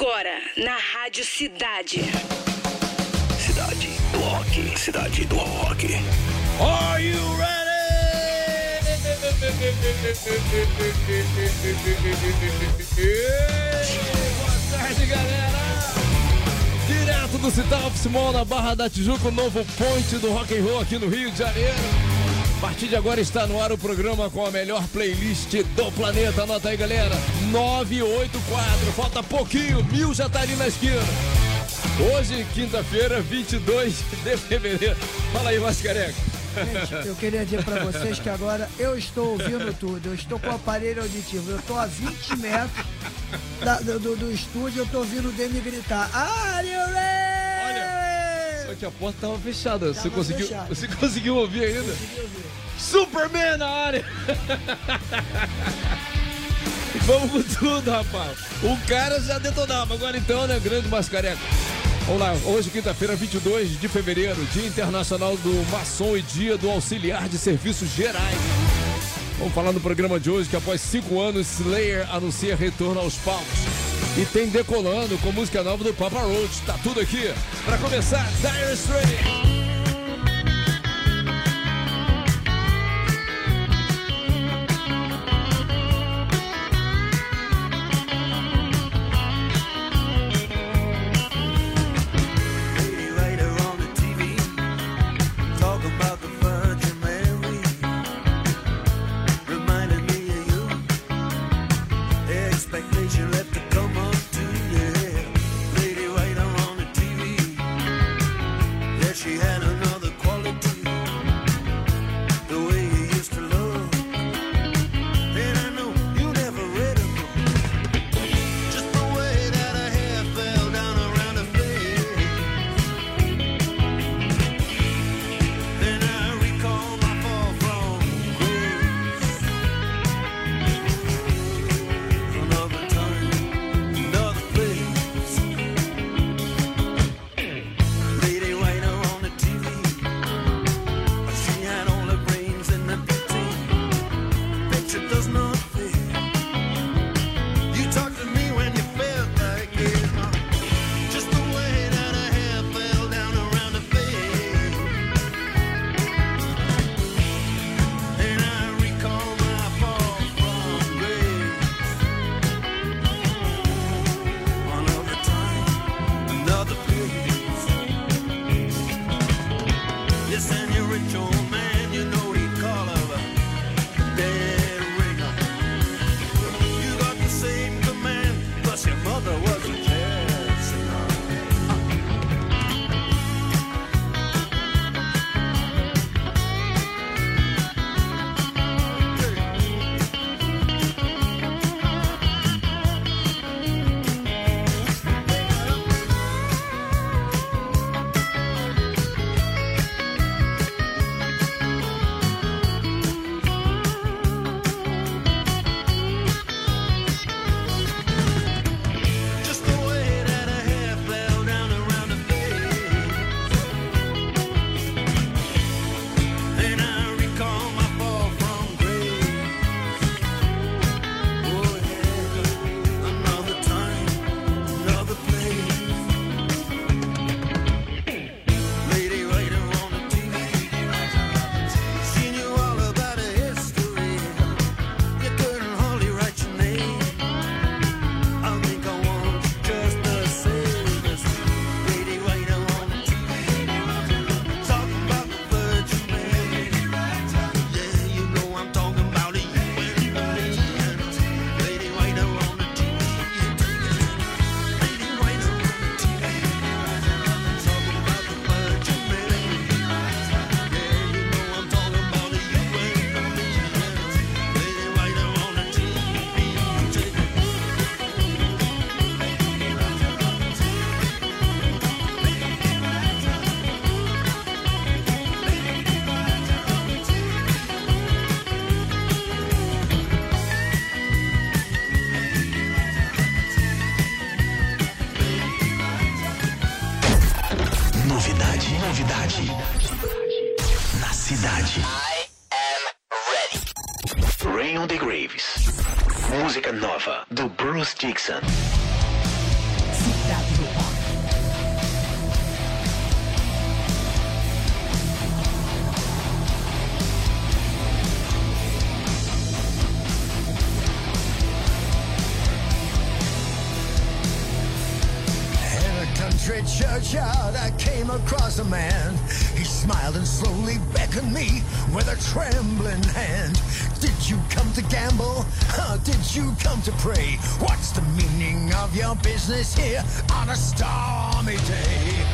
Agora, na Rádio Cidade. Cidade do Rock. Cidade do Rock. Are you ready? Boa tarde, galera. Direto do Cital Office Mall na Barra da Tijuca, o novo ponte do rock and roll aqui no Rio de Janeiro. A partir de agora está no ar o programa com a melhor playlist do planeta. Anota aí, galera. 984. Falta pouquinho. Mil já tá ali na esquina. Hoje, quinta-feira, 22 de fevereiro. Fala aí, Mascareca. Gente, eu queria dizer pra vocês que agora eu estou ouvindo tudo. Eu estou com o aparelho auditivo. Eu estou a 20 metros da- do, do- do estúdio. Eu estou ouvindo o Demi gritar. Are you ready? Que a porta tava fechada. Você Tava conseguiu, fechada. você conseguiu ouvir ainda? Consegui ouvir. Superman na área! Vamos com tudo, rapaz. O cara já detonava. Agora então, né, grande mascareca. Vamos lá, hoje, quinta-feira, 22 de fevereiro, Dia Internacional do Maçom e Dia do Auxiliar de Serviços Gerais. Vamos falar no programa de hoje que após cinco anos, Slayer anuncia retorno aos palcos. E tem decolando com música nova do Papa Roach. Tá tudo aqui. Pra começar, Dire Straits. She had country churchyard, I came across a man. He smiled and slowly beckoned me with a trembling hand. Did you come to gamble? Huh, did you come to pray? Your business here on a stormy day?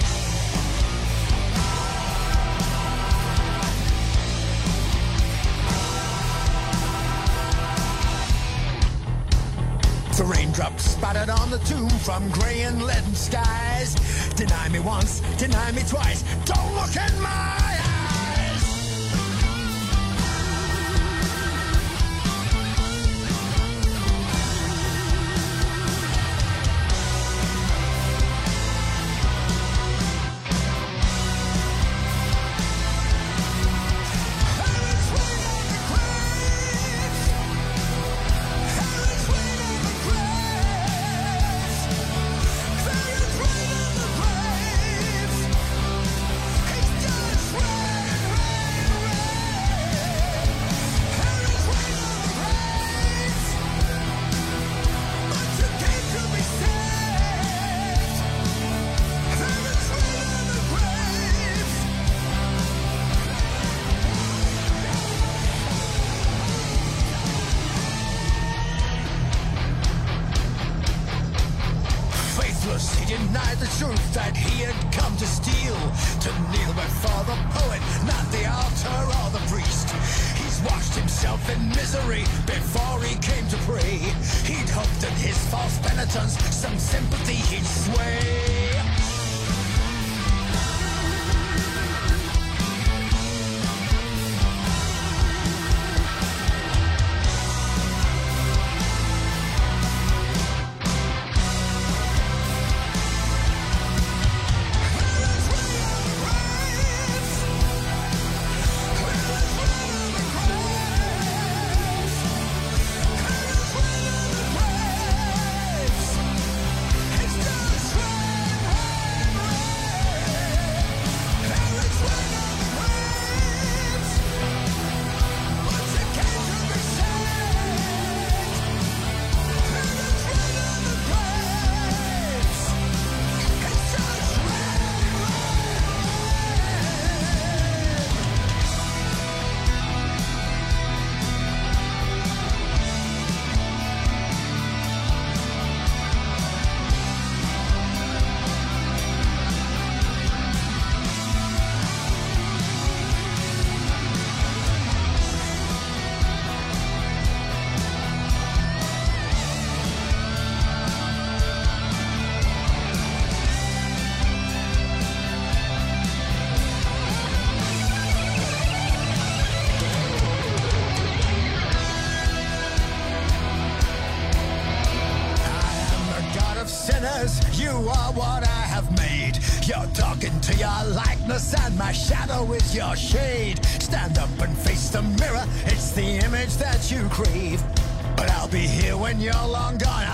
The raindrops spattered on the tomb from gray and leaden skies. Deny me once, deny me twice. Don't look in my and my shadow is your shade. Stand up and face the mirror, it's the image that you crave. But I'll be here when you're long gone,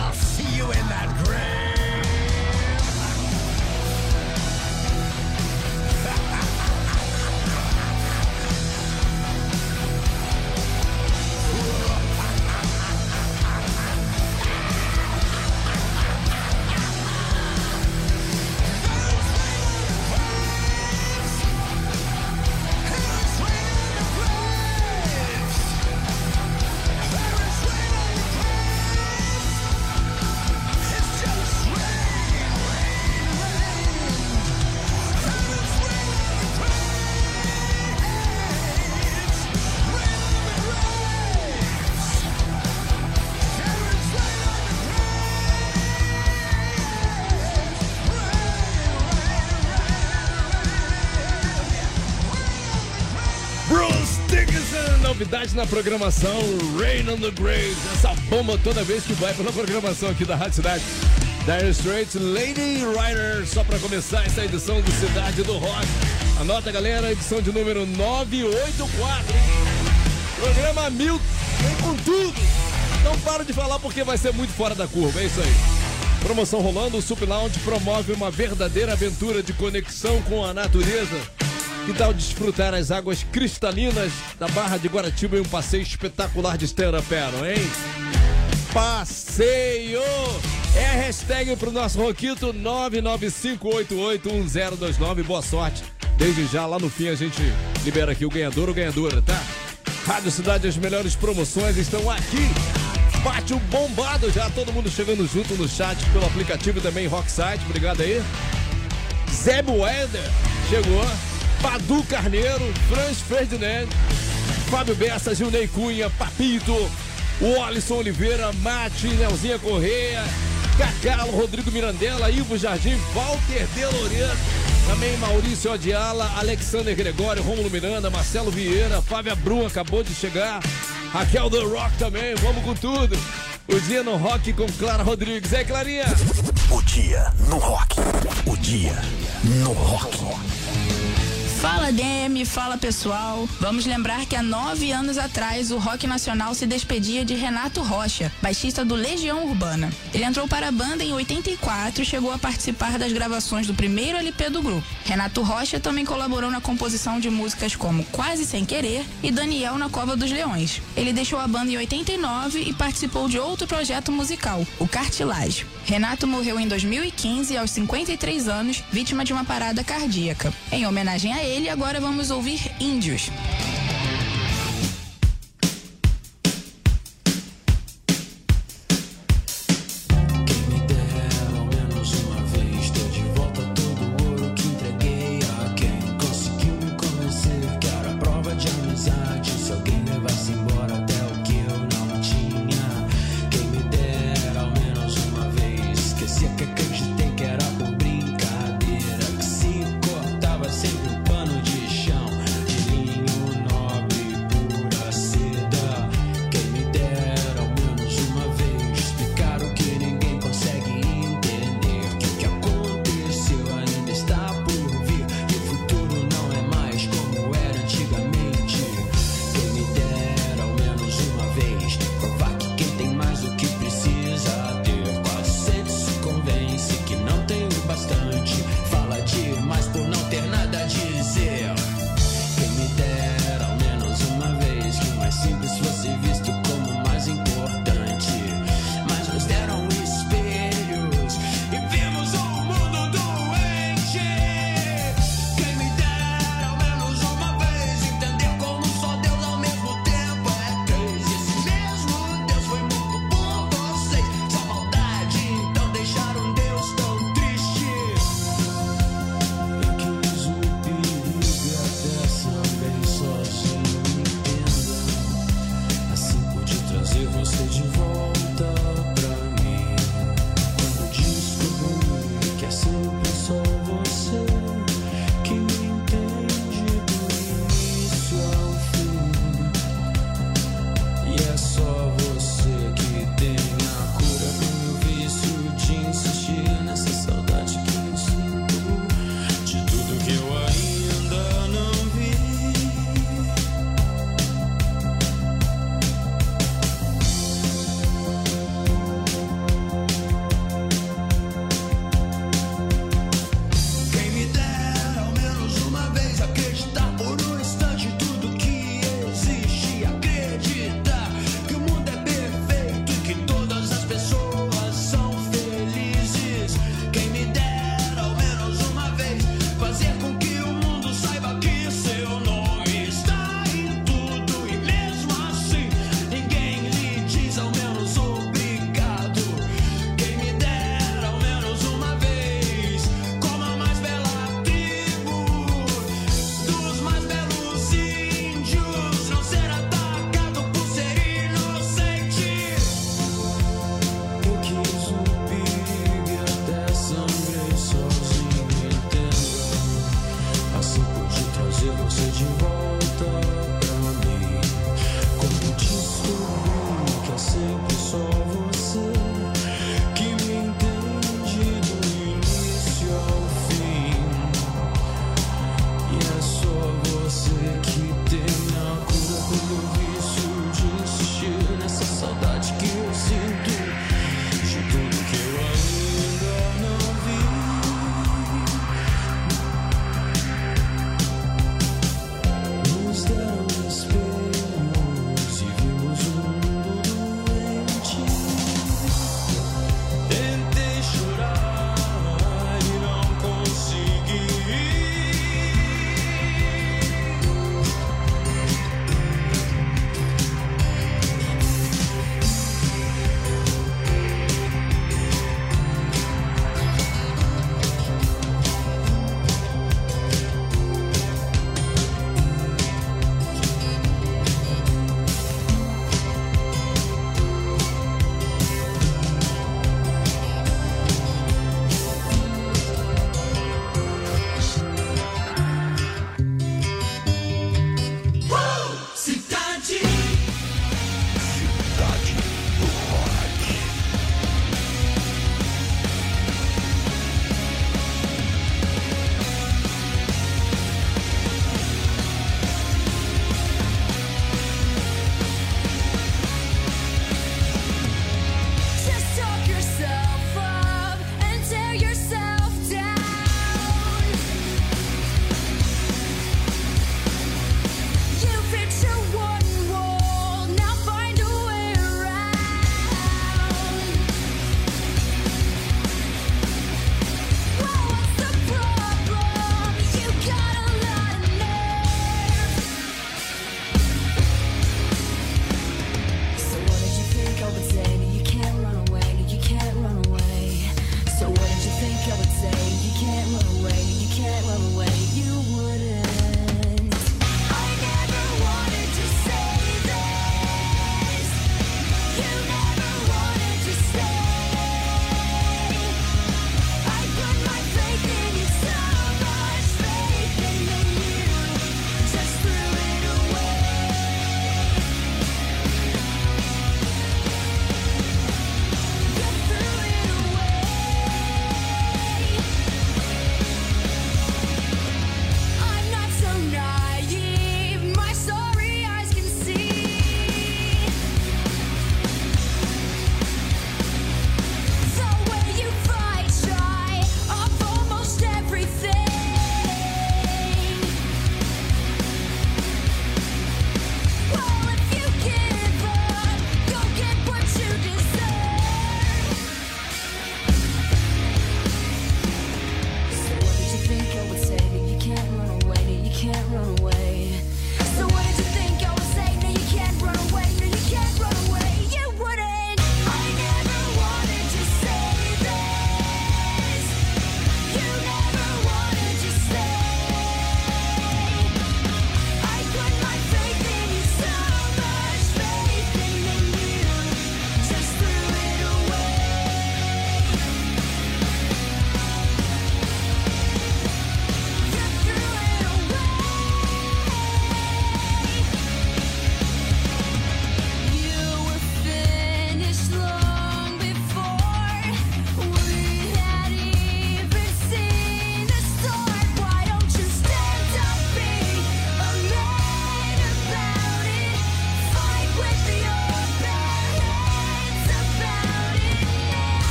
novidade na programação Rain on the Graves. Essa bomba toda vez que vai pela programação aqui da Rádio Cidade. Dire Straits, Lady Rider, só para começar essa edição do Cidade do Rock. Anota, galera, edição de número 984. hein? Programa mil, vem com tudo. Não para de falar porque vai ser muito fora da curva, é isso aí. Promoção rolando, o Sup Lounge promove uma verdadeira aventura de conexão com a natureza. Que tal desfrutar as águas cristalinas da Barra de Guaratiba em um passeio espetacular de paddle, hein? Passeio! É a hashtag pro nosso Roquito 995881029. Boa sorte. Desde já, lá no fim, a gente libera aqui o ganhador ou ganhadora, tá? Rádio Cidade, as melhores promoções estão aqui. Pátio bombado já, todo mundo chegando junto no chat pelo aplicativo e também Rockside. Obrigado aí. Zé Boeder chegou. Padu Carneiro, Franz Ferdinand, Fábio Bessa, Gilney Cunha, Papito, o Alisson Oliveira, Mate, Nelzinha Correia, Cacalo, Rodrigo Mirandela, Ivo Jardim, Walter De também Maurício Odiala, Alexander Gregório, Rômulo Miranda, Marcelo Vieira, Fábia Brum acabou de chegar, Raquel The Rock também, vamos com tudo. O dia no rock com Clara Rodrigues. É, Clarinha? O dia no rock. O dia no rock. Fala DM, fala pessoal. Vamos lembrar que há nove anos atrás o rock nacional se despedia de Renato Rocha, baixista do Legião Urbana. Ele entrou para a banda em 84 e chegou a participar das gravações do primeiro LP do grupo. Renato Rocha também colaborou na composição de músicas como Quase Sem Querer e Daniel na Cova dos Leões. Ele deixou a banda em 89 e participou de outro projeto musical, o Cartilagem. Renato morreu em 2015 aos 53 anos, vítima de uma parada cardíaca. Em homenagem a ele, agora vamos ouvir Índios.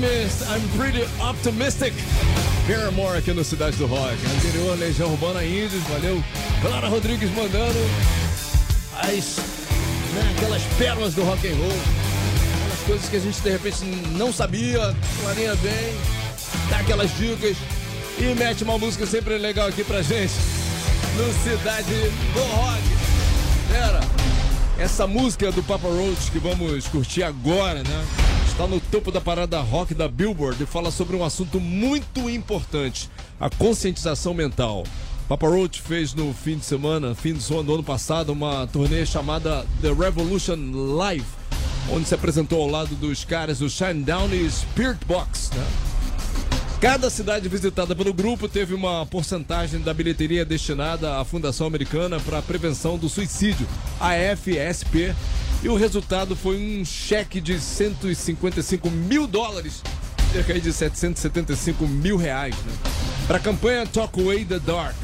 A pessimist, I'm pretty optimistic. Paramore aqui no Cidade do Rock. Anterior, Legião Urbana Índios, valeu. Clara Rodrigues mandando as, né, aquelas pérolas do rock and roll. Aquelas coisas que a gente de repente não sabia. Clarinha vem, dá aquelas dicas e mete uma música sempre legal aqui pra gente. No Cidade do Rock. Pera, essa música do Papa Roach que vamos curtir agora, né? Está no topo da parada rock da Billboard e fala sobre um assunto muito importante: a conscientização mental. Papa Roach fez no fim de semana, fim de semana do ano passado, uma turnê chamada The Revolution Live, onde se apresentou ao lado dos caras do Shinedown e Spirit Box, né? Cada cidade visitada pelo grupo teve uma porcentagem da bilheteria destinada à Fundação Americana para a Prevenção do Suicídio, a FSP, e o resultado foi um cheque de 155 mil dólares, cerca de 775 mil reais, né? Para a campanha Talk Away the Dark.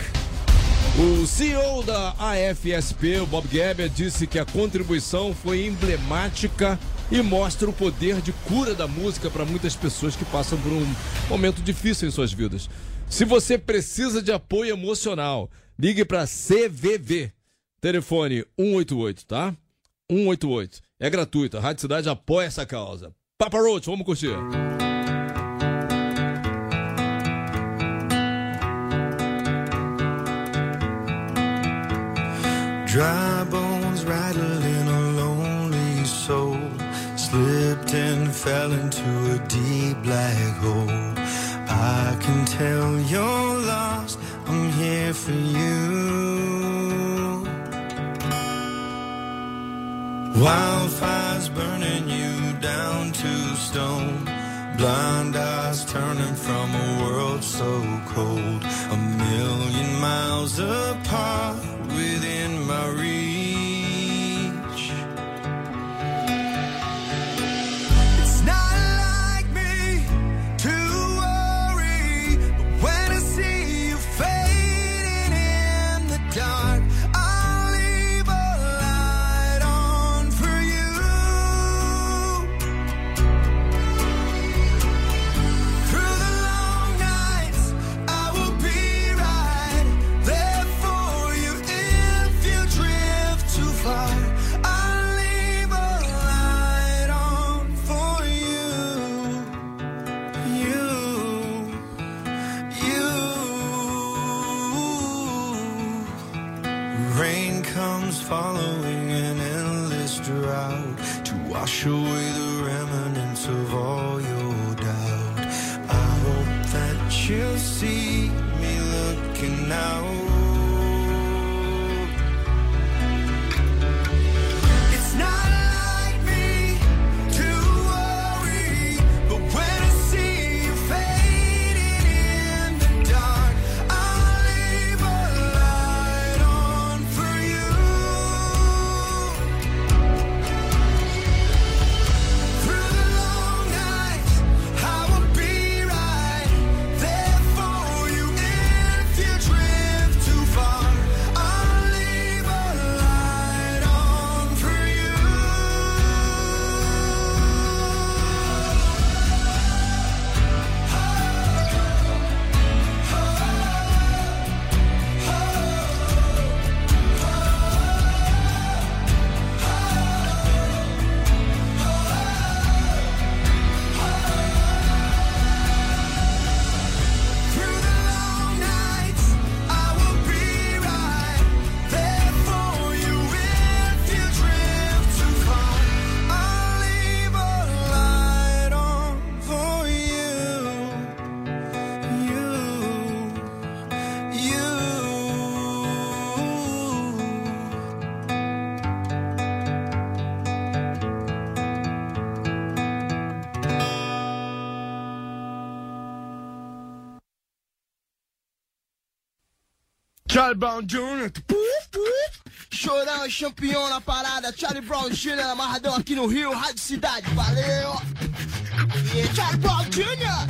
O CEO da AFSP, o Bob Geber, disse que a contribuição foi emblemática e mostra o poder de cura da música para muitas pessoas que passam por um momento difícil em suas vidas. Se você precisa de apoio emocional, ligue para CVV. Telefone 188, tá? 188. É gratuito. A Rádio Cidade apoia essa causa. Papa Roach, vamos curtir. Dry bones rattling a lonely soul. Slipped and fell into a deep black hole. I can tell you're lost. I'm here for you. Wildfires burning you down to stone. Blind eyes turning from a world so cold. A million miles apart Charlie Brown Jr. Puf, puf. Chorão é campeão na parada. Charlie Brown Jr. amarradão aqui no Rio, Rádio Cidade. Valeu! E Charlie Brown Jr.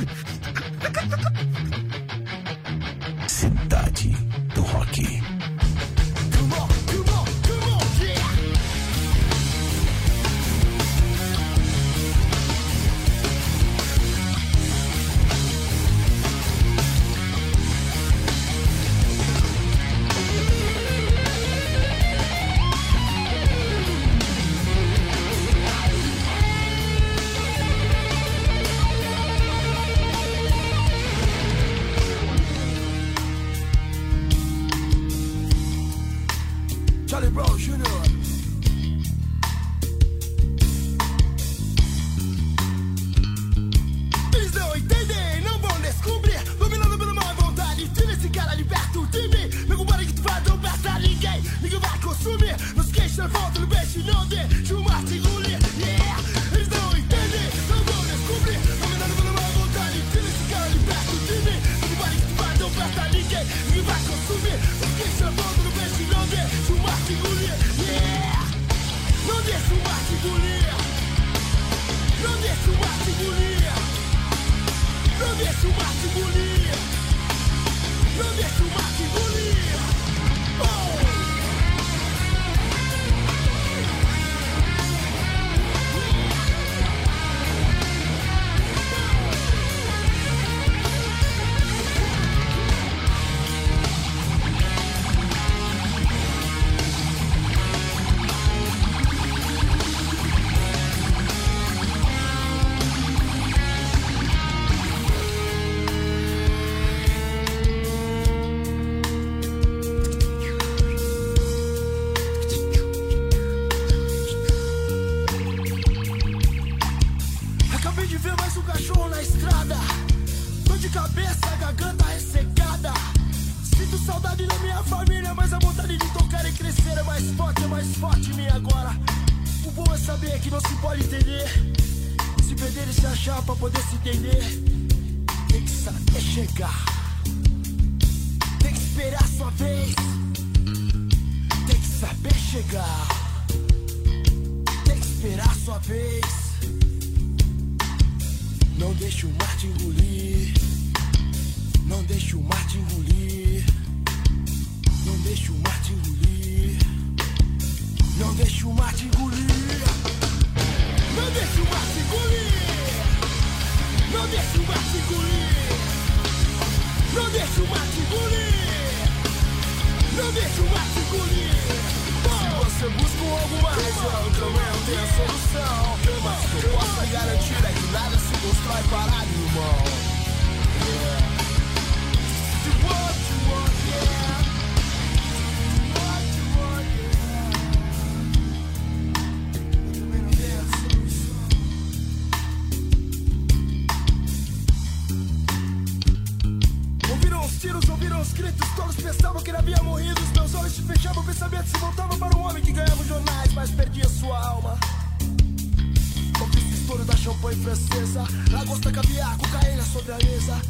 champanhe francesa, lagosta caviar, cocaína sobre a mesa.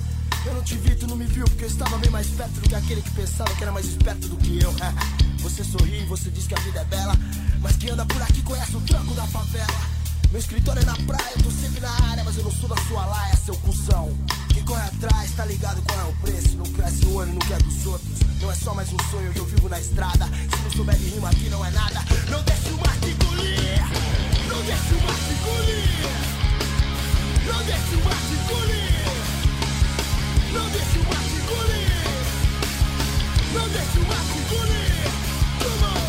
Eu não te vi, tu não me viu, porque eu estava bem mais perto do que aquele que pensava que era mais esperto do que eu. Você sorri, você diz que a vida é bela, mas quem anda por aqui conhece o tranco da favela. Meu escritório é na praia, eu tô sempre na área, mas eu não sou da sua laia, seu cuzão. Quem corre atrás, tá ligado qual é o preço. Não cresce o olho, não quer dos outros. Não é só mais um sonho que eu vivo na estrada. Se não souber de rima aqui, não é nada. Não deixe o mar te engolir. Não deixe o mar te engolir. Não deixe o mar engolir. Não deixe o mar. Não deixe o mar engolir. Come on.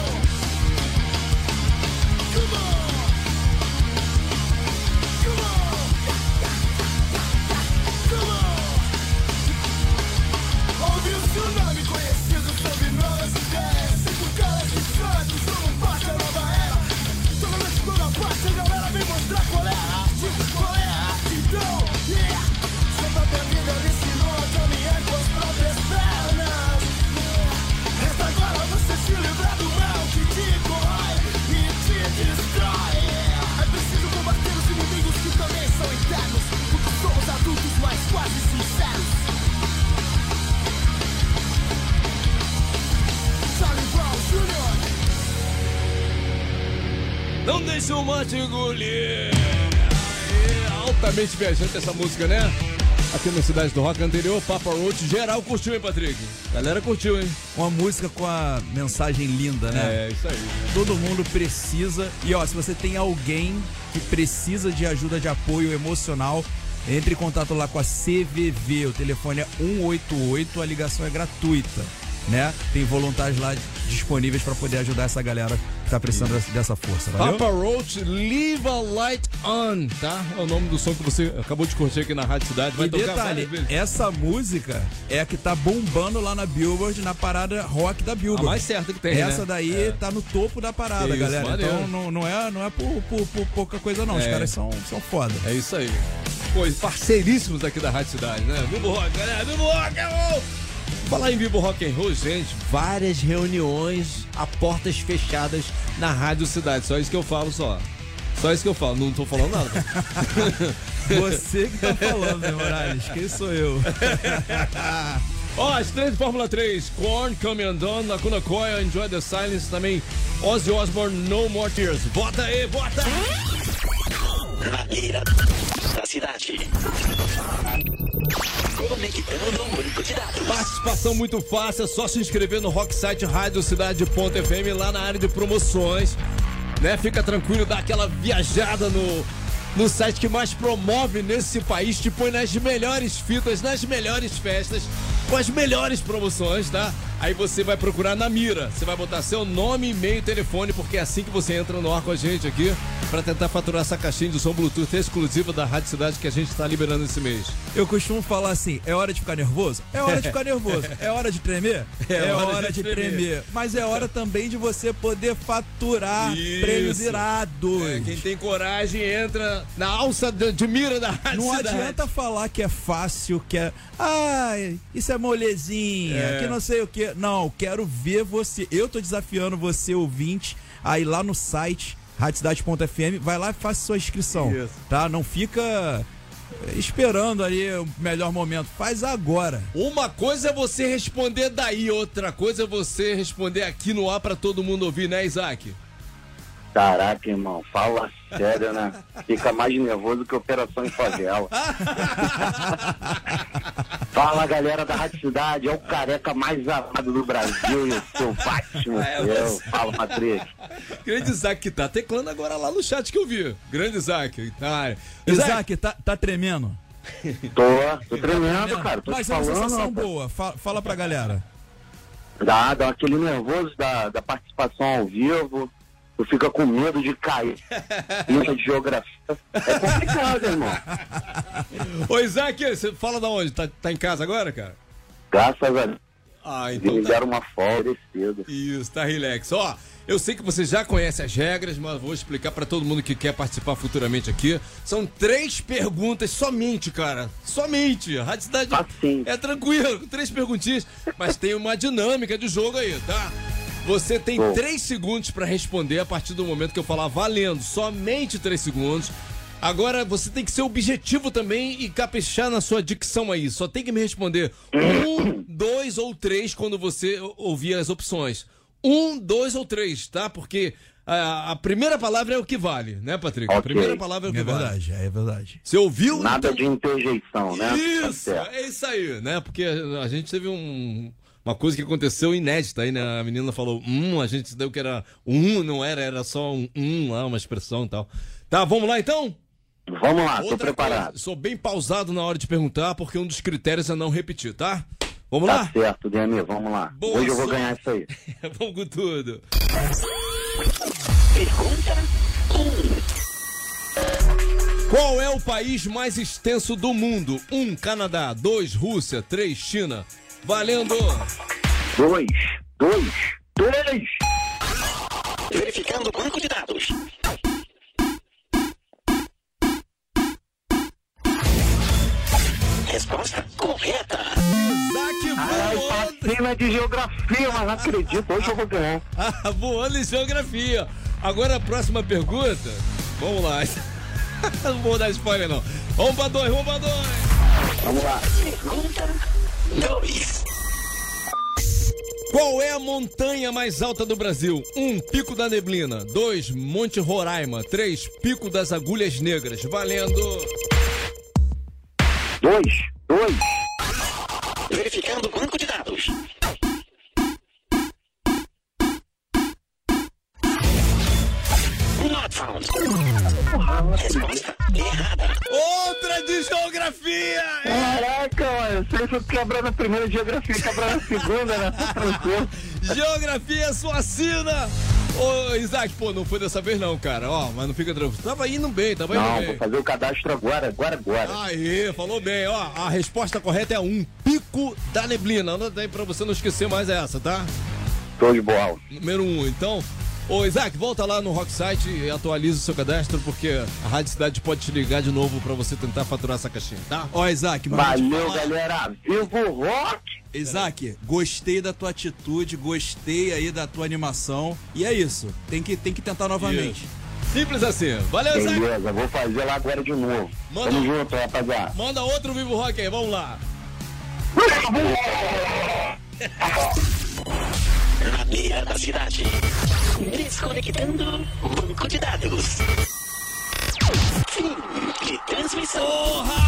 Não deixe o mate engolir. Aê, altamente viajante essa música, né? Aqui na Cidade do Rock anterior, Papa Roach, geral curtiu, hein, Patrick? Galera curtiu, hein? Uma música com a mensagem linda, né? É, isso aí. Todo mundo precisa. E ó, se você tem alguém que precisa de ajuda de apoio emocional, entre em contato lá com a CVV. O telefone é 188, a ligação é gratuita, né? Tem voluntários lá disponíveis para poder ajudar essa galera que tá precisando dessa- dessa força, valeu? Papa Roach, Leave a Light On, tá? É o nome do som que você acabou de curtir aqui na Rádio Cidade. Vai E tocar detalhe, essa música é a que tá bombando lá na Billboard, na parada rock da A Billboard. mais certa que tem, Essa né? daí É. tá no topo da parada, Isso, galera. maneiro. Então não, não é, não é por, por- por pouca coisa, não. Os É. caras são, são foda. É isso aí. Pois, parceiríssimos aqui da Rádio Cidade, né? Vivo Rock, galera! Vivo Rock, é Falar em Vivo Rock and Roll, gente, várias reuniões a portas fechadas na Rádio Cidade. Só isso que eu falo só. Só isso que eu falo, não tô falando nada. Você que tá falando, né, Morales? Quem sou eu? Ó, as três de Fórmula 3, Korn, Come and Done, Lacuna Coil, Enjoy the Silence, também Ozzy Osbourne, No More Tears. Bota aí, bota! Na beira da cidade. Participação muito fácil, é só se inscrever no Rocksite Rádio Cidade.fm lá na área de promoções. Né? Fica tranquilo, dá aquela viajada no, no site que mais promove nesse país, te põe nas melhores fitas, nas melhores festas, com as melhores promoções, tá? Aí você vai procurar na mira. Você vai botar seu nome, e-mail telefone, porque é assim que você entra no ar com a gente aqui, pra tentar faturar essa caixinha de som Bluetooth exclusiva da Rádio Cidade que a gente tá liberando esse mês. Eu costumo falar assim: é hora de ficar nervoso? É hora de ficar nervoso. É hora de tremer? É, hora, de, tremer. Mas é hora também de você poder faturar Isso. prêmios irados. É, quem tem coragem entra na alça de, de mira da Rádio Não Cidade. adianta falar que é fácil, que é. Ai, isso é molezinha, É. que não sei o que. Não, quero ver você. Eu tô desafiando você, ouvinte, a ir lá no site radiocidade.fm, vai lá e faça sua inscrição. Isso. Tá? Não fica eh, esperando ali o melhor momento. Faz agora. Uma coisa é você responder daí, outra coisa é você responder aqui no ar pra todo mundo ouvir, né, Isaac? Caraca, irmão, fala sério, né? Fica mais nervoso que operação em favela. Fala, galera da Rádio Cidade, é o careca mais amado do Brasil e o seu Batman. É, eu. Fala, Patrick. Grande Isaac que tá teclando agora lá no chat que eu vi. Grande Isaac. Tá. Isaac, tá, tá tremendo? Tô, tô tremendo, cara. Tô te Mas é uma falando. sensação rapaz. boa. Fa- fala pra galera. Dá, dá aquele nervoso da, da participação ao vivo. Tu fica com medo de cair. Muita geografia. É complicado, irmão. Ô, Isaac, você fala da onde? Tá, tá em casa agora, cara? Graças a Deus. Ah, Me então tá. deram uma folga cedo. Isso, tá relax. Ó, eu sei que você já conhece as regras, mas vou explicar pra todo mundo que quer participar futuramente aqui. São três perguntas somente, cara. Somente. A Rádio Cidade Facinho. é tranquilo, três perguntinhas, mas tem uma dinâmica de jogo aí, tá? Você tem Bom. três segundos pra responder a partir do momento que eu falar valendo. Somente três segundos. Agora você tem que ser objetivo também e caprichar na sua dicção aí. Só tem que me responder um, dois ou três quando você ouvir as opções. Um, dois ou três, tá? Porque a, a primeira palavra é o que vale, né, Patrick? A Ok. primeira palavra é o que É vale. verdade, é verdade. Você ouviu? Nada Então- de interjeição, né? Tá isso, certo. é isso aí, né? Porque a gente teve um, uma coisa que aconteceu inédita aí, né? A menina falou um, a gente deu que era um, não era, era só um, um lá, uma expressão e tal. Tá, vamos lá então? Vamos lá, tô Outra preparado. coisa, sou bem pausado na hora de perguntar, porque um dos critérios é não repetir, tá? Vamos Tá lá? certo, Demi, vamos lá. Boa Hoje eu vou sorte. ganhar isso aí. vamos com tudo. Pergunta 1. Qual é o país mais extenso do mundo? Um, Canadá. Dois, Rússia. Três, China. Valendo! Dois, dois, dois. Verificando o banco de dados. Resposta correta. Isaac Ai, voando! de geografia, mas não acredito. Hoje eu vou ganhar. Ah, voando em geografia. Agora a próxima pergunta. Vamos lá. Não vou dar spoiler, não. Vamos pra dois, vamos pra dois. Vamos lá. Pergunta 2. Qual é a montanha mais alta do Brasil? Um, Pico da Neblina. Dois, Monte Roraima. Três, Pico das Agulhas Negras. Valendo! Dois, dois. Verificando o banco de dados. Found. Resposta errada. Outra de geografia! Caraca, mano. Você foi quebrando a primeira geografia, quebrando a segunda, né? Geografia sua sina! Ô, Isaac, pô, não foi dessa vez não, cara. Ó, mas não fica tranquilo. Tava indo bem, tava indo Não, bem. vou fazer o cadastro agora, agora, agora. Aí, falou bem, ó. A resposta correta é um pico da neblina. Anota aí pra você não esquecer mais essa, tá? Tô de bola. Número um. Então, Ô, Isaac, volta lá no Rock Site e atualiza o seu cadastro, porque a Rádio Cidade pode te ligar de novo pra você tentar faturar essa caixinha, tá? Ó, Isaac, Valeu, galera. Viva o rock! Isaac, gostei da tua atitude, gostei aí da tua animação. E é isso, tem que, tem que tentar novamente. Simples assim. Valeu, Isaac. Beleza, vou fazer lá agora de novo. Manda- Tamo junto, rapaziada. Manda outro Vivo Rock aí, vamos lá. Na beira da cidade. Desconectando banco de dados. Fim de transmissão. É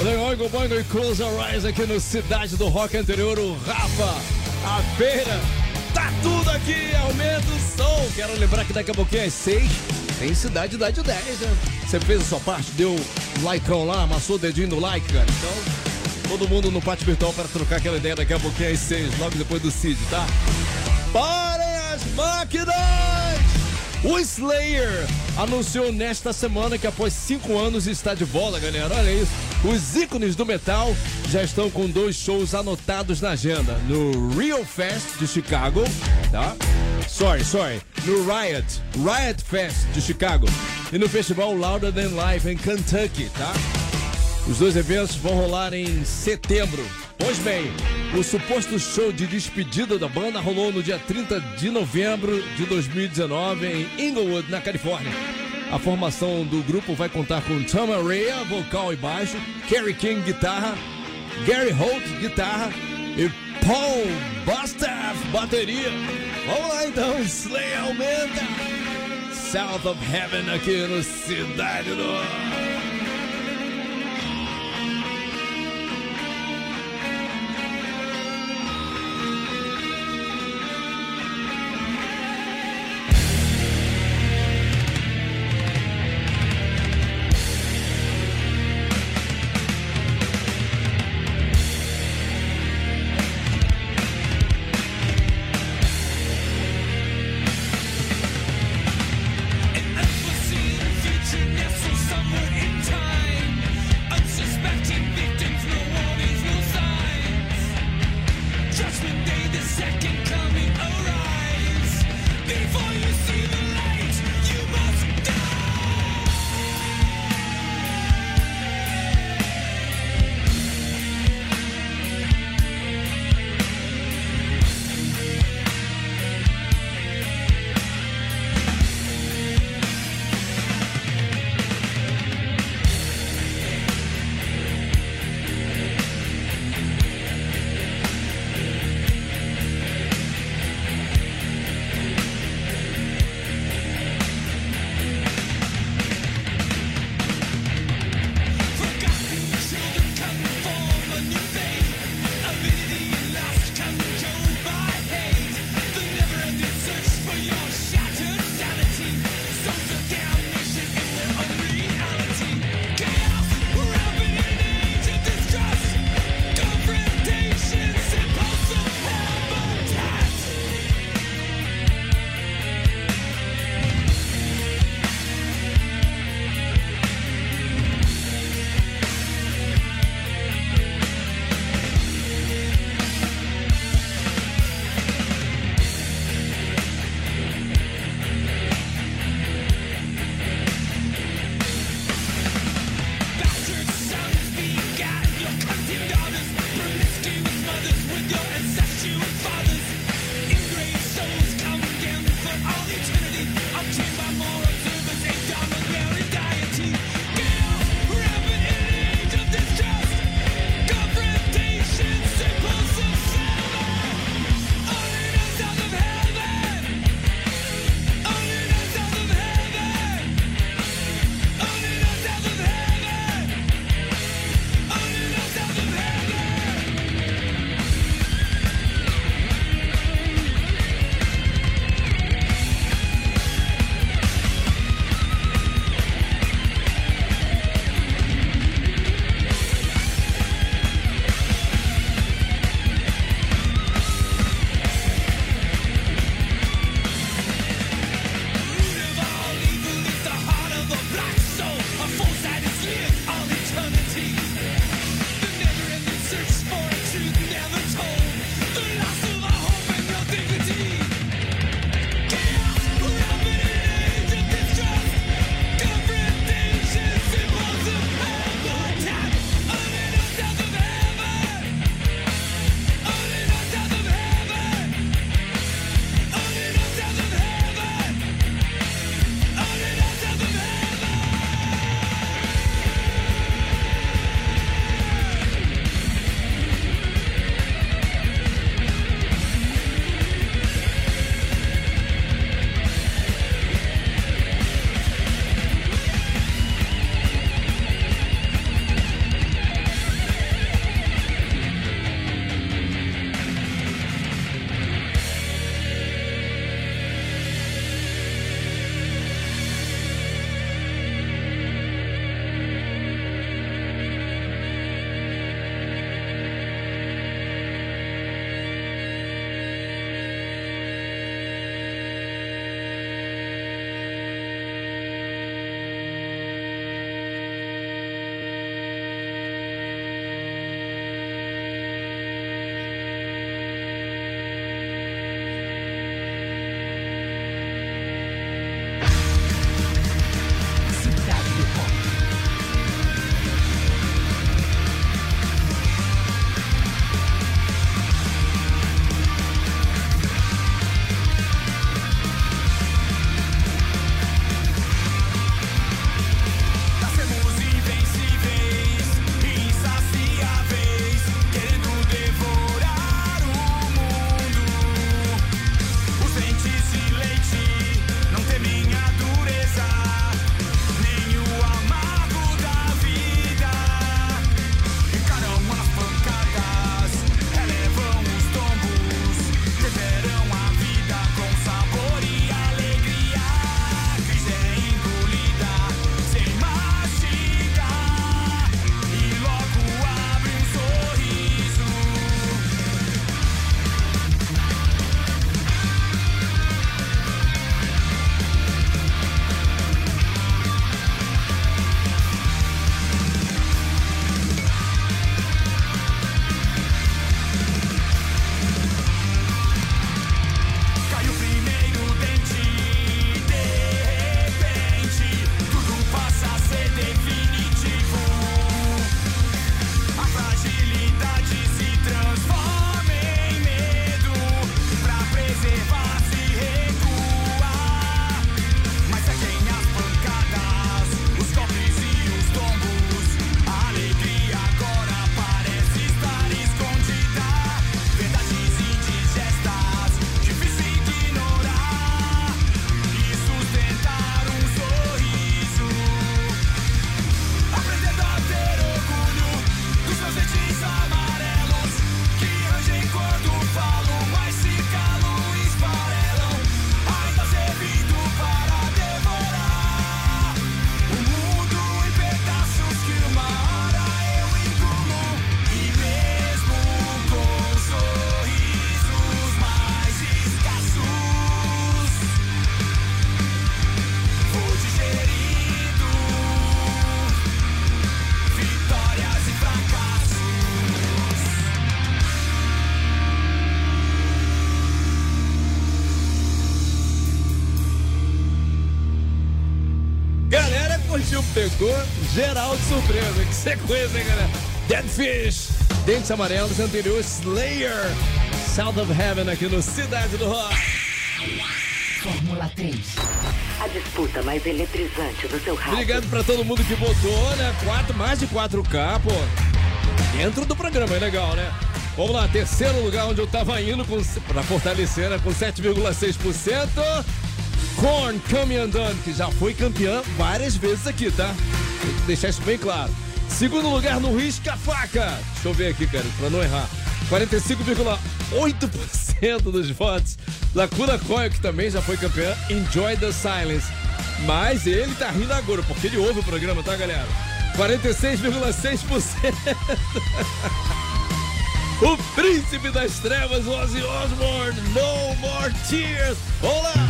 O Oingo Boingo e Close Your Eyes aqui no Cidade do Rock anterior, o Rafa, a feira. Tá tudo aqui, aumenta o som. Quero lembrar que daqui a pouquinho às seis tem Cidade Idade 10, né? Você fez a sua parte, deu likeão lá, amassou o dedinho no like, cara. Então, todo mundo no pátio virtual para trocar aquela ideia daqui a pouquinho às seis, logo depois do Cid, tá? Parem as máquinas! O Slayer anunciou nesta semana que após cinco anos está de volta, galera. Olha isso. Os ícones do metal já estão com dois shows anotados na agenda. No Rio Fest de Chicago, tá? Sorry, sorry. No Riot, Riot Fest de Chicago. E no festival Louder Than Life em Kentucky, tá? Os dois eventos vão rolar em setembro. Pois bem, o suposto show de despedida da banda rolou no dia 30 de novembro de 2019 em Inglewood, na Califórnia. A formação do grupo vai contar com Tom Araya, vocal e baixo, Kerry King, guitarra, Gary Holt, guitarra e Paul Bostaph, bateria. Vamos lá então, Slay aumenta! South of Heaven aqui no Cidade do... sequência, hein, galera? Dead Fish, Dentes Amarelos, anterior Slayer, Sound of Heaven aqui no Cidade do Rock. Fórmula 3. A disputa mais eletrizante do seu rádio. Obrigado pra todo mundo que votou, né? Quatro, mais de 4K, pô. Dentro do programa, é legal, né? Vamos lá, terceiro lugar onde eu tava indo com, pra fortalecer, né? Com 7,6%. Korn Come Andando, que já foi campeã várias vezes aqui, tá? Tem que deixar isso bem claro. Segundo lugar no Risca Faca. Deixa eu ver aqui, cara, pra não errar. 45,8% dos votos. Lacuna Coil, que também já foi campeã. Enjoy the Silence. Mas ele tá rindo agora, porque ele ouve o programa, tá, galera? 46,6%. o príncipe das trevas, Ozzy Osbourne. No more tears. Olá!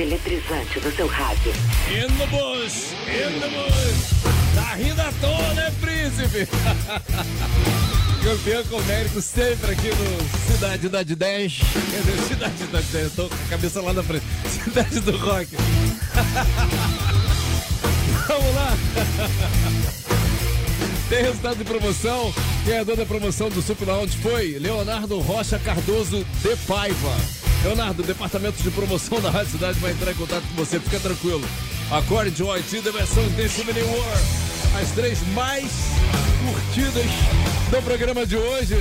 Eletrizante do seu rádio. In the bush, in the bush. Tá rindo à toa, né, príncipe? Campeão comérico sempre aqui no Cidade da 10. Quer dizer, Cidade da 10, tô com a cabeça lá na frente. Cidade do Rock. Vamos lá. Tem resultado de promoção. Ganhador da promoção do Super Lounge foi Leonardo Rocha Cardoso de Paiva. Leonardo, o departamento de promoção da Rádio Cidade vai entrar em contato com você, fica tranquilo. Acorde o IT da versão Dance Mini War. As três mais curtidas do programa de hoje.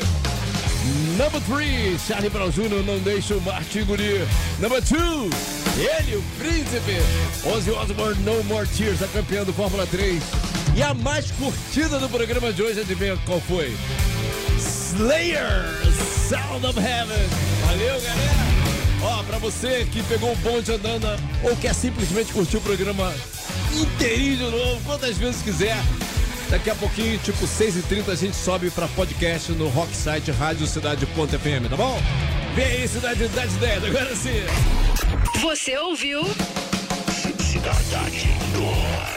Number 3, Charlie Brown Jr. não deixa o Martin Guri. Number 2, ele, o príncipe. Ozzy Osbourne, No More Tears, a campeã do Fórmula 3. E a mais curtida do programa de hoje, adivinha qual foi? Slayer, Sound of Heaven. Valeu, galera. Ó, pra você que pegou o bonde andando ou quer simplesmente curtir o programa inteirinho de novo, quantas vezes quiser. Daqui a pouquinho, tipo 6h30, a gente sobe pra podcast no Rocksite Rádio Cidade.fm, tá bom? Vem aí, Cidade das 10, agora sim. Você ouviu? Cidade do